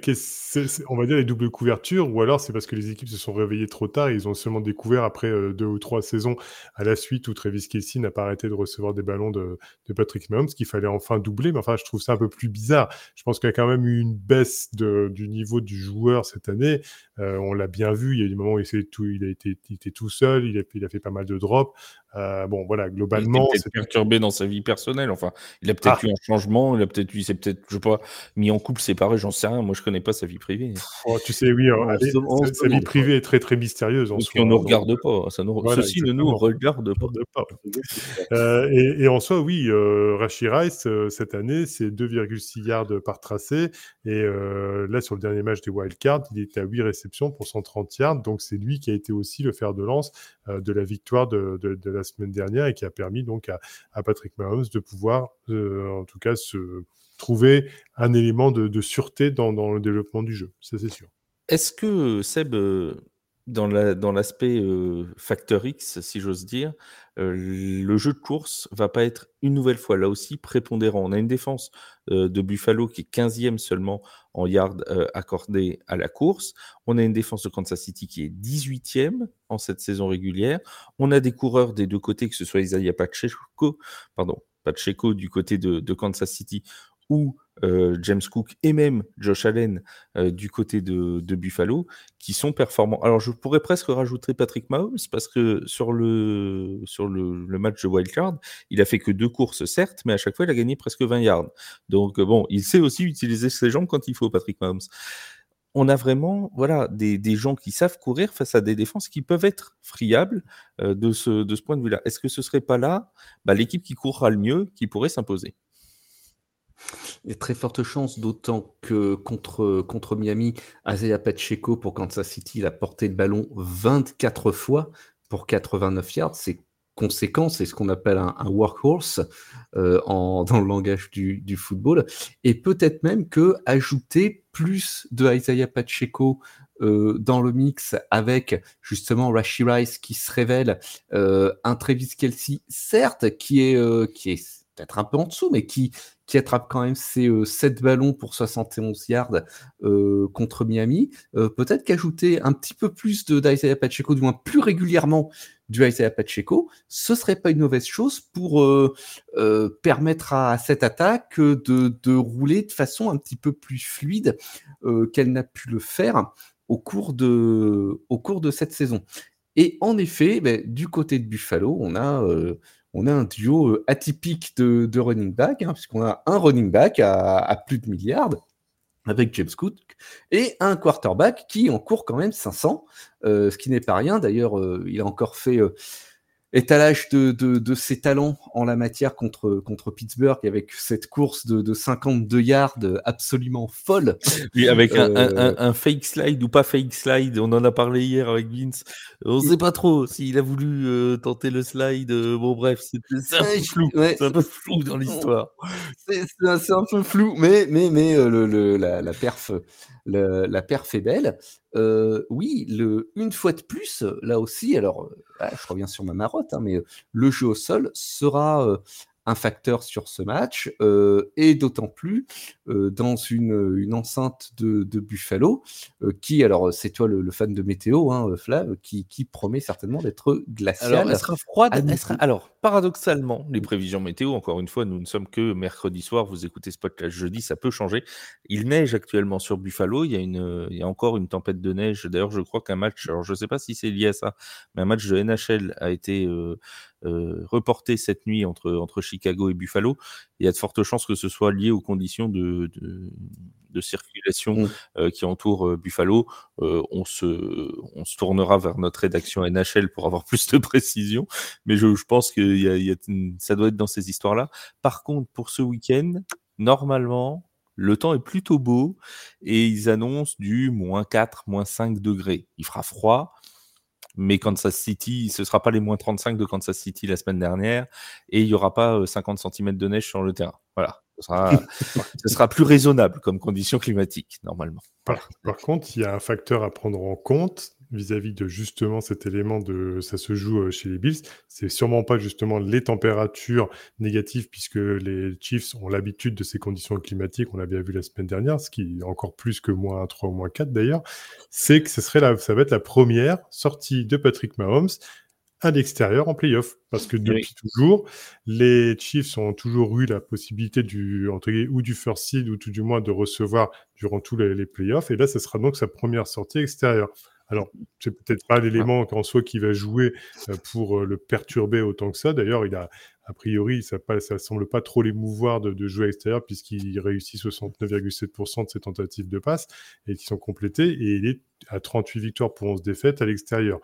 on va dire les doubles couvertures, ou alors c'est parce que les équipes se sont réveillées trop tard et ils ont seulement découvert après euh, deux ou trois saisons à la suite où Travis Kelsey n'a pas arrêté de recevoir des ballons de, Patrick Mahomes, qu'il fallait enfin doubler. Mais enfin, je trouve ça un peu plus bizarre. Je pense qu'il y a quand même eu une baisse du niveau du joueur cette année. on l'a bien vu, il y a des moments où il, tout, il, a été, il était tout seul, il a, il a fait pas mal de drops. Euh, bon, voilà, globalement. Il perturbé dans sa vie personnelle. Enfin, il a peut-être ah. eu un changement, il a peut-être eu, c'est peut-être, je pas, mis en couple, séparé, j'en sais rien. Moi, je connais pas sa vie privée. Oh, tu sais, oui, sa, vie privée est très, très mystérieuse. En soi, on ne nous regarde pas. Ça nous... Ceci ne nous regarde pas. euh, et, et, en soi, oui, euh, Rashi Rice, euh, cette année, c'est 2,6 yards par tracé. Et euh, là, sur le dernier match des Wildcards, il était à 8 réceptions pour 130 yards. Donc, c'est lui qui a été aussi le fer de lance de la victoire de, de, de la semaine dernière et qui a permis donc à, Patrick Mahomes de pouvoir, en tout cas, se trouver un élément de, sûreté dans, le développement du jeu. Ça, c'est sûr. Est-ce que, Seb, euh, dans l'aspect euh, facteur X, si j'ose dire, le jeu de course va pas être une nouvelle fois là aussi prépondérant? On a une défense de Buffalo qui est 15e seulement en yards accordés à la course. On a une défense de Kansas City qui est 18e en cette saison régulière. On a des coureurs des deux côtés, que ce soit Isaiah Pacheco, pardon, Pacheco du côté de Kansas City ou euh, James Cook et même Josh Allen euh, du côté de, Buffalo qui sont performants. Alors je pourrais presque rajouter Patrick Mahomes parce que sur le, match de wildcard, il a fait que deux courses certes, mais à chaque fois il a gagné presque 20 yards. Donc euh, bon, il sait aussi utiliser ses jambes quand il faut, Patrick Mahomes. On a vraiment voilà, des, gens qui savent courir face à des défenses qui peuvent être friables de, ce, point de vue-là. Est-ce que ce serait pas là bah, l'équipe qui courra le mieux qui pourrait s'imposer? A très forte chance, d'autant que contre, contre Miami, Isaiah Pacheco pour Kansas City, il a porté le ballon 24 fois pour 89 yards. C'est conséquent, c'est ce qu'on appelle un, workhorse euh, en, dans le langage du, football. Et peut-être même que ajouter plus de Isaiah Pacheco euh, dans le mix avec justement Rashi Rice qui se révèle, euh, un Travis Kelsey, certes, qui est, qui est peut-être un peu en dessous, mais qui, qui attrape quand même ses 7 euh, ballons pour 71 yards euh, contre Miami. Euh, peut-être qu'ajouter un petit peu plus de Pacheco, du moins plus régulièrement du Isaiah Pacheco, ce serait pas une mauvaise chose pour permettre à, cette attaque de, de, rouler de façon un petit peu plus fluide qu'elle n'a pu le faire au cours de, au cours de cette saison. Et en effet, ben, du côté de Buffalo, on a on a un duo euh, atypique de, running back, hein, puisqu'on a un running back à, plus de milliards avec James Cook et un quarterback qui en court quand même 500, euh, ce qui n'est pas rien. D'ailleurs, euh, il a encore fait étalage de, de, de, ses talents en la matière contre, contre Pittsburgh avec cette course de, de 52 yards absolument folle. Oui, avec un, un, euh, un, fake slide ou pas fake slide, on en a parlé hier avec Vince. On sait pas trop s'il a voulu euh, tenter le slide. Euh, bon, bref, c'est un, peu flou. C'est un peu flou dans l'histoire. C'est un peu flou, mais, mais, mais le, le, la, la perf la perf est belle. Euh, oui, le, une fois de plus, là aussi, alors ah, je reviens sur ma marotte, hein, mais le jeu au sol sera euh, un facteur sur ce match, euh, et d'autant plus dans une, une, enceinte de, de Buffalo, qui, alors c'est toi le, fan de météo, hein, Flav, qui, qui promet certainement d'être glaciale. Alors, elle sera froide. Elle sera... Alors, paradoxalement, les prévisions météo, encore une fois, nous ne sommes que mercredi soir, vous écoutez ce podcast jeudi, ça peut changer. Il neige actuellement sur Buffalo, il y a, une, il y a encore une tempête de neige. D'ailleurs, je crois qu'un match, alors je ne sais pas si c'est lié à ça, mais un match de NHL a été euh, reporté cette nuit entre, entre Chicago et Buffalo. Il y a de fortes chances que ce soit lié aux conditions de, de, circulation mmh. euh, qui entourent euh, Buffalo. on, se, on se tournera vers notre rédaction NHL pour avoir plus de précision, mais je, je pense que y a, y a, ça doit être dans ces histoires-là. Par contre, pour ce week-end, normalement, le temps est plutôt beau et ils annoncent du moins 4, moins 5 degrés. Il fera froid, mais Kansas City, ce ne sera pas les moins 35 de Kansas City la semaine dernière, et il n'y aura pas 50 euh, cm de neige sur le terrain. Voilà, ce sera, ce sera plus raisonnable comme condition climatique, normalement. Par, par, contre, il y a un facteur à prendre en compte, vis-à-vis de justement cet élément de ça se joue euh, chez les Bills. C'est sûrement pas justement les températures négatives puisque les Chiefs ont l'habitude de ces conditions climatiques. On l'a bien vu la semaine dernière, ce qui est encore plus que moins 3 ou moins 4 d'ailleurs. C'est que ce serait la, ça va être la première sortie de Patrick Mahomes à l'extérieur en playoff. Parce que depuis toujours, les Chiefs ont toujours eu la possibilité du, entre ou du first seed ou tout du moins de recevoir durant tous les, les playoffs. Et là, ce sera donc sa première sortie extérieure. Alors, c'est peut-être pas l'élément en soi qui va jouer euh, pour euh, le perturber autant que ça. D'ailleurs, il a, a priori, ça ne semble pas trop l'émouvoir de, jouer à l'extérieur puisqu'il réussit 69,7% de ses tentatives de passe et qui sont complétées. Et il est à 38 victoires pour 11 défaites à l'extérieur.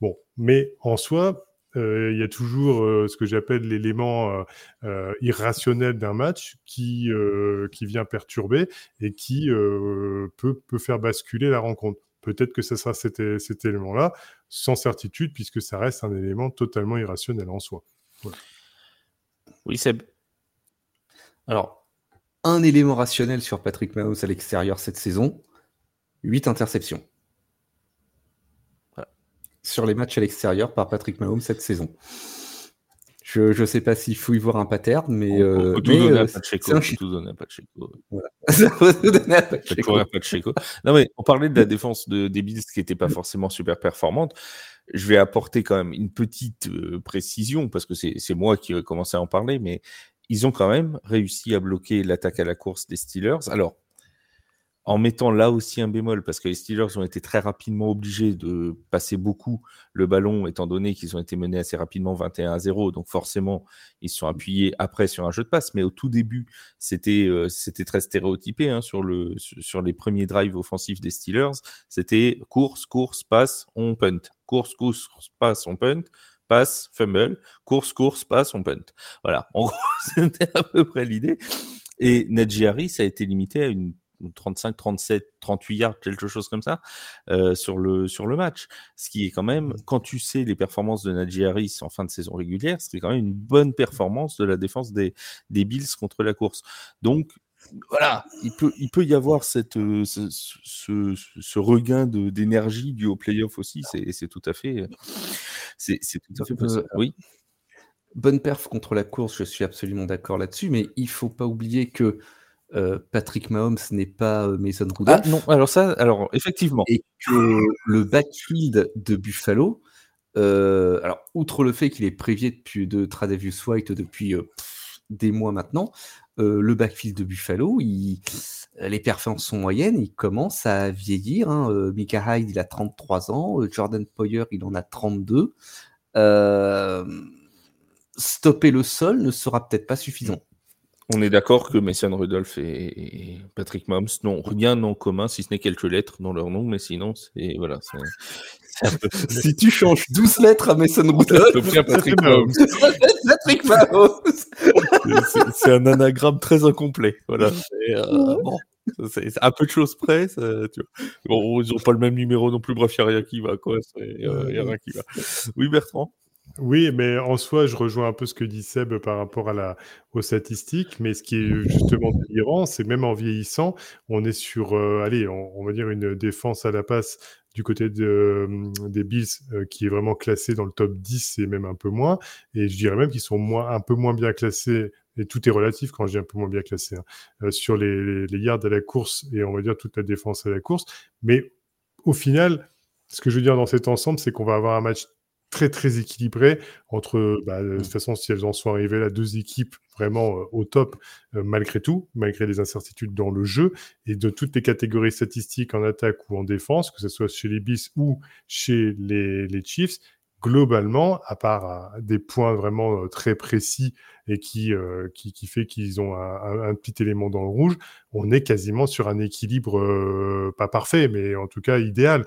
Bon, mais en soi, euh, il y a toujours ce que j'appelle l'élément irrationnel d'un match qui, vient perturber et qui peut faire basculer la rencontre. Peut-être que ce sera cet, cet élément-là, sans certitude, puisque ça reste un élément totalement irrationnel en soi. Oui, Seb. Alors, un élément rationnel sur Patrick Mahomes à l'extérieur cette saison, 8 interceptions. Sur les matchs à l'extérieur par Patrick Mahomes cette saison. Je ne sais pas s'il faut y voir un pattern, mais. On, peut tout donner à Pacheco. On tout donner à Pacheco. Voilà. Ça peut tout donner à Pacheco. Non, mais on parlait de la défense de, des Bills qui n'était pas forcément super performante. Je vais apporter quand même une petite euh, précision parce que c'est moi qui ai commencé à en parler, mais ils ont quand même réussi à bloquer l'attaque à la course des Steelers. Alors, en mettant là aussi un bémol, parce que les Steelers ont été très rapidement obligés de passer beaucoup le ballon, étant donné qu'ils ont été menés assez rapidement 21 à 0. Donc forcément, ils se sont appuyés après sur un jeu de passe. Mais au tout début, c'était euh, très stéréotypé hein, sur, le, sur les premiers drives offensifs des Steelers. C'était course, course, passe, on punt. Course, course, passe, on punt passe, fumble, course, course, passe, on punt. Voilà, en gros, c'était à peu près l'idée. Et Najee Harris a été limité à une 35, 37, 38 yards, quelque chose comme ça, euh, sur, le, sur le match. Ce qui est quand même, mmh. quand tu sais les performances de Najee Harris en fin de saison régulière, c'est quand même une bonne performance de la défense des, des Bills contre la course. Donc, voilà, il peut, il peut y avoir cette, euh, ce, ce, ce, regain d'énergie dû au playoff aussi. C'est tout à fait, c'est tout à fait possible. Oui. Bonne perf contre la course, je suis absolument d'accord là-dessus, mais il faut pas oublier que euh, Patrick Mahomes n'est pas euh, Mason Rudolph. Ah non, alors ça, alors effectivement. Et que le backfield de Buffalo, euh, alors outre le fait qu'il est prévié depuis de Tradavius White depuis des mois maintenant, le backfield de Buffalo, il, les performances sont moyennes, il commence à vieillir. Hein. Mika Hyde, il a 33 ans, Jordan Poyer, il en a 32. stopper le sol ne sera peut-être pas suffisant. On est d'accord que Mason Rudolph et, Patrick Mahomes n'ont rien en commun, si ce n'est quelques lettres dans leur nom, mais sinon, c'est voilà. si tu changes 12 lettres à Mason Rudolph, Patrick Mahomes. Patrick Mahomes. c'est un anagramme très incomplet. Voilà. Euh, bon. C'est à peu de choses près. tu Bon, ils n'ont pas le même numéro non plus. Bref, il n'y a rien qui va. Quoi. Y a rien qui va. Oui, Bertrand oui, mais en soi, je rejoins un peu ce que dit Seb par rapport à la, aux statistiques. Mais ce qui est justement délirant, c'est même en vieillissant, on est sur, euh, allez, on, va dire une défense à la passe du côté de, des Bills euh, qui est vraiment classé dans le top 10 et même un peu moins. Et je dirais même qu'ils sont moins, un peu moins bien classés. Et tout est relatif quand je dis un peu moins bien classé hein, euh, sur les, les yards à la course et on va dire toute la défense à la course. Mais au final, ce que je veux dire dans cet ensemble, c'est qu'on va avoir un match très très équilibré entre, bah, de toute mmh. façon, si elles en sont arrivées là, deux équipes vraiment euh, au top euh, malgré tout, malgré les incertitudes dans le jeu et de toutes les catégories statistiques en attaque ou en défense, que ce soit chez les Bis ou chez les, les Chiefs. Globalement, à part euh, des points vraiment très précis et qui, qui, qui, fait qu'ils ont un, un, petit élément dans le rouge, on est quasiment sur un équilibre pas parfait, mais en tout cas idéal.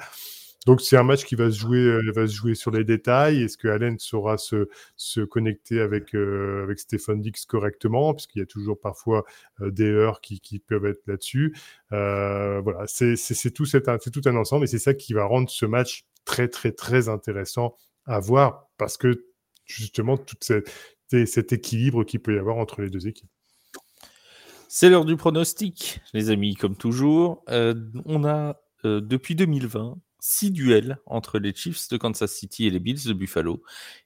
Donc c'est un match qui va se jouer, euh, va se jouer sur les détails. Est-ce que Allen saura se, connecter avec euh, avec Stéphane Dix correctement, puisqu'il y a toujours parfois euh, des heures qui, peuvent être là-dessus. voilà, c'est tout un ensemble et c'est ça qui va rendre ce match très très très intéressant à voir parce que justement tout cet équilibre qu'il peut y avoir entre les deux équipes. C'est l'heure du pronostic, les amis, comme toujours. on a depuis 2020 six duels entre les Chiefs de Kansas City et les Bills de Buffalo.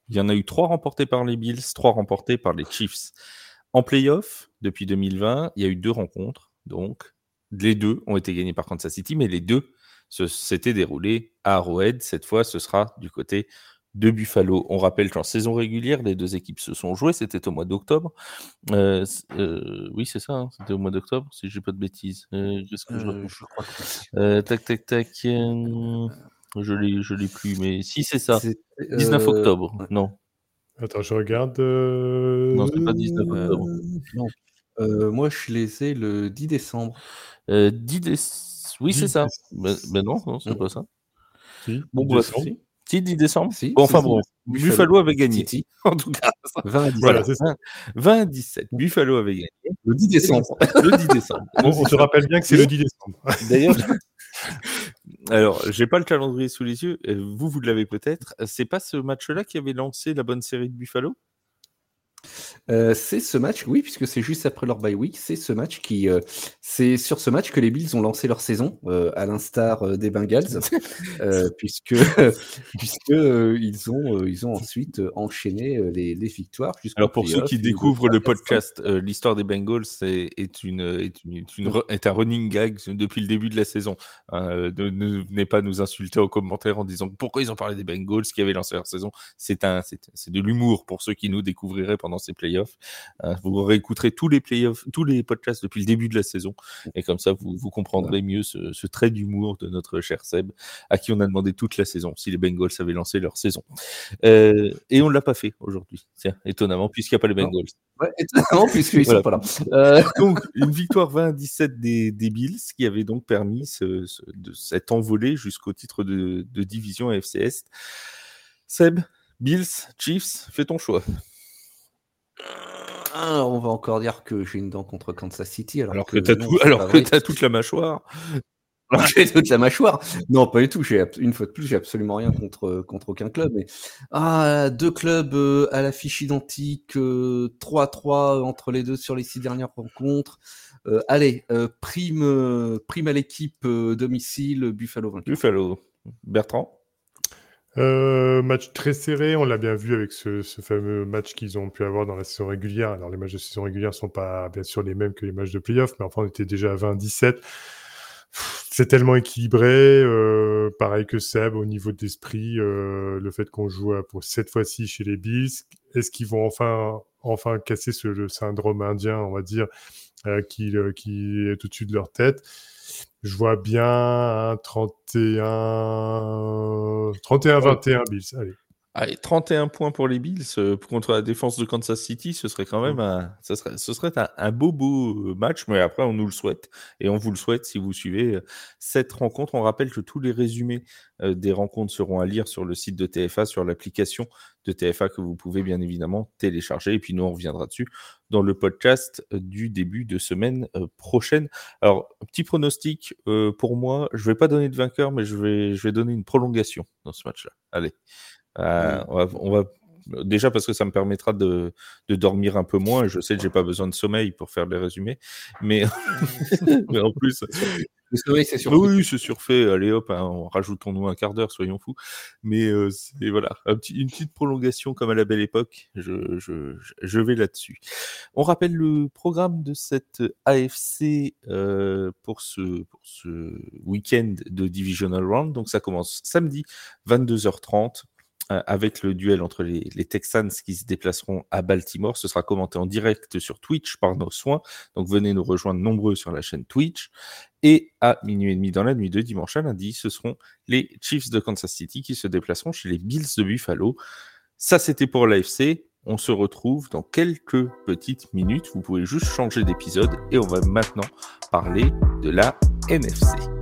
Il y en a eu trois remportés par les Bills, trois remportés par les Chiefs. En playoff, depuis 2020, il y a eu deux rencontres. Donc, les deux ont été gagnés par Kansas City, mais les deux s'étaient déroulés à Arrowhead. Cette fois, ce sera du côté de Buffalo. On rappelle qu'en saison régulière, les deux équipes se sont jouées, c'était au mois d'octobre. Euh, oui, c'est ça, hein, c'était au mois d'octobre, si je dis pas de bêtises. Qu'est-ce que je, crois Tac, tac, tac. je l'ai, je l'ai plus, mais si c'est ça. 19 octobre, non. Attends, je regarde. Non, c'est pas 19 octobre. non. moi, je les ai le 10 décembre. 10 décembre. Oui, c'est ça. Mais, non, non c'est pas ça. Si, bon, bref. Si, 10 décembre. Si, bon, enfin bon, Buffalo avait gagné. En tout cas, 20 à 17. Voilà, 20 à 17. Buffalo avait gagné. Le 10 décembre. le 10 décembre. on, on se rappelle bien que c'est le 10 décembre. D'ailleurs, alors, j'ai pas le calendrier sous les yeux. Vous, vous l'avez peut-être. C'est pas ce match-là qui avait lancé la bonne série de Buffalo? Euh, c'est ce match, oui, puisque c'est juste après leur bye week, c'est ce match qui, euh, c'est sur ce match que les Bills ont lancé leur saison, euh, à l'instar des Bengals, puisque puisque ils ont ils ont ensuite enchaîné les, les victoires. Alors pour ceux qui découvrent le podcast, l'histoire des Bengals est, est, une, est, une, est, un running gag depuis le début de la saison. Hein, ne, venez pas nous insulter en commentaire en disant pourquoi ils ont parlé des Bengals qui avaient lancé leur saison. C'est un c'est de l'humour pour ceux qui nous découvriraient pendant ces playoffs. Euh, vous réécouterez tous les playoffs, tous les podcasts depuis le début de la saison, et comme ça, vous, vous comprendrez mieux ce, trait d'humour de notre cher Seb, à qui on a demandé toute la saison si les Bengals avaient lancé leur saison. Euh, et on ne l'a pas fait aujourd'hui, étonnamment, puisqu'il n'y a pas les Bengals. Ouais, étonnamment, puisqu'ils ne sont pas là. Euh, donc, une victoire 20 17 des, des, Bills, qui avait donc permis ce, de cette envolée jusqu'au titre de, de division AFC Est. Seb, Bills, Chiefs, fais ton choix. Ah, on va encore dire que j'ai une dent contre Kansas City. Alors, que, tu as, toute la mâchoire. Alors j'ai toute la mâchoire. Non, pas du tout. J'ai une fois de plus, j'ai absolument rien contre contre aucun club. Mais ah, deux clubs euh, à l'affiche identique, 3-3 euh, entre les deux sur les six dernières rencontres. Euh, allez, prime prime à l'équipe domicile Buffalo. Buffalo. Bertrand? Euh, match très serré, on l'a bien vu avec ce, fameux match qu'ils ont pu avoir dans la saison régulière. Alors les matchs de saison régulière ne sont pas bien sûr les mêmes que les matchs de playoff, mais enfin on était déjà à 20-17. C'est tellement équilibré, euh, pareil que Seb au niveau d'esprit, euh, le fait qu'on joue pour cette fois-ci chez les Bills, est-ce qu'ils vont enfin enfin casser ce, le syndrome indien, on va dire, qui, qui est au-dessus de leur tête je vois bien un 31, 31-21 Bills. Allez. Allez, 31 points pour les Bills euh, contre la défense de Kansas City, ce serait quand même mm. un, ce serait, ce serait un, beau beau match, mais après on nous le souhaite et on vous le souhaite si vous suivez euh, cette rencontre. On rappelle que tous les résumés euh, des rencontres seront à lire sur le site de TFA, sur l'application de TFA que vous pouvez bien évidemment télécharger. Et puis nous on reviendra dessus dans le podcast du début de semaine prochaine. Alors petit pronostic pour moi, je vais pas donner de vainqueur, mais je vais, je vais donner une prolongation dans ce match-là. Allez. Euh, on, va, déjà parce que ça me permettra de, dormir un peu moins. Je sais que j'ai pas besoin de sommeil pour faire les résumés, mais, mais en plus, le sommeil, c'est surfait. Oui, c'est surfait. Allez hop, hein, rajoutons-nous un quart d'heure, soyons fous. Mais euh, voilà, une petite prolongation comme à la belle époque. Je, vais là-dessus. On rappelle le programme de cette AFC euh, pour ce, pour ce week-end de Divisional Round. Donc ça commence samedi, 22h30 euh, avec le duel entre les, Texans qui se déplaceront à Baltimore. Ce sera commenté en direct sur Twitch par nos soins. Donc venez nous rejoindre nombreux sur la chaîne Twitch. Et à minuit et demi dans la nuit de dimanche à lundi, ce seront les Chiefs de Kansas City qui se déplaceront chez les Bills de Buffalo. Ça, c'était pour l'AFC. On se retrouve dans quelques petites minutes. Vous pouvez juste changer d'épisode et on va maintenant parler de la NFC.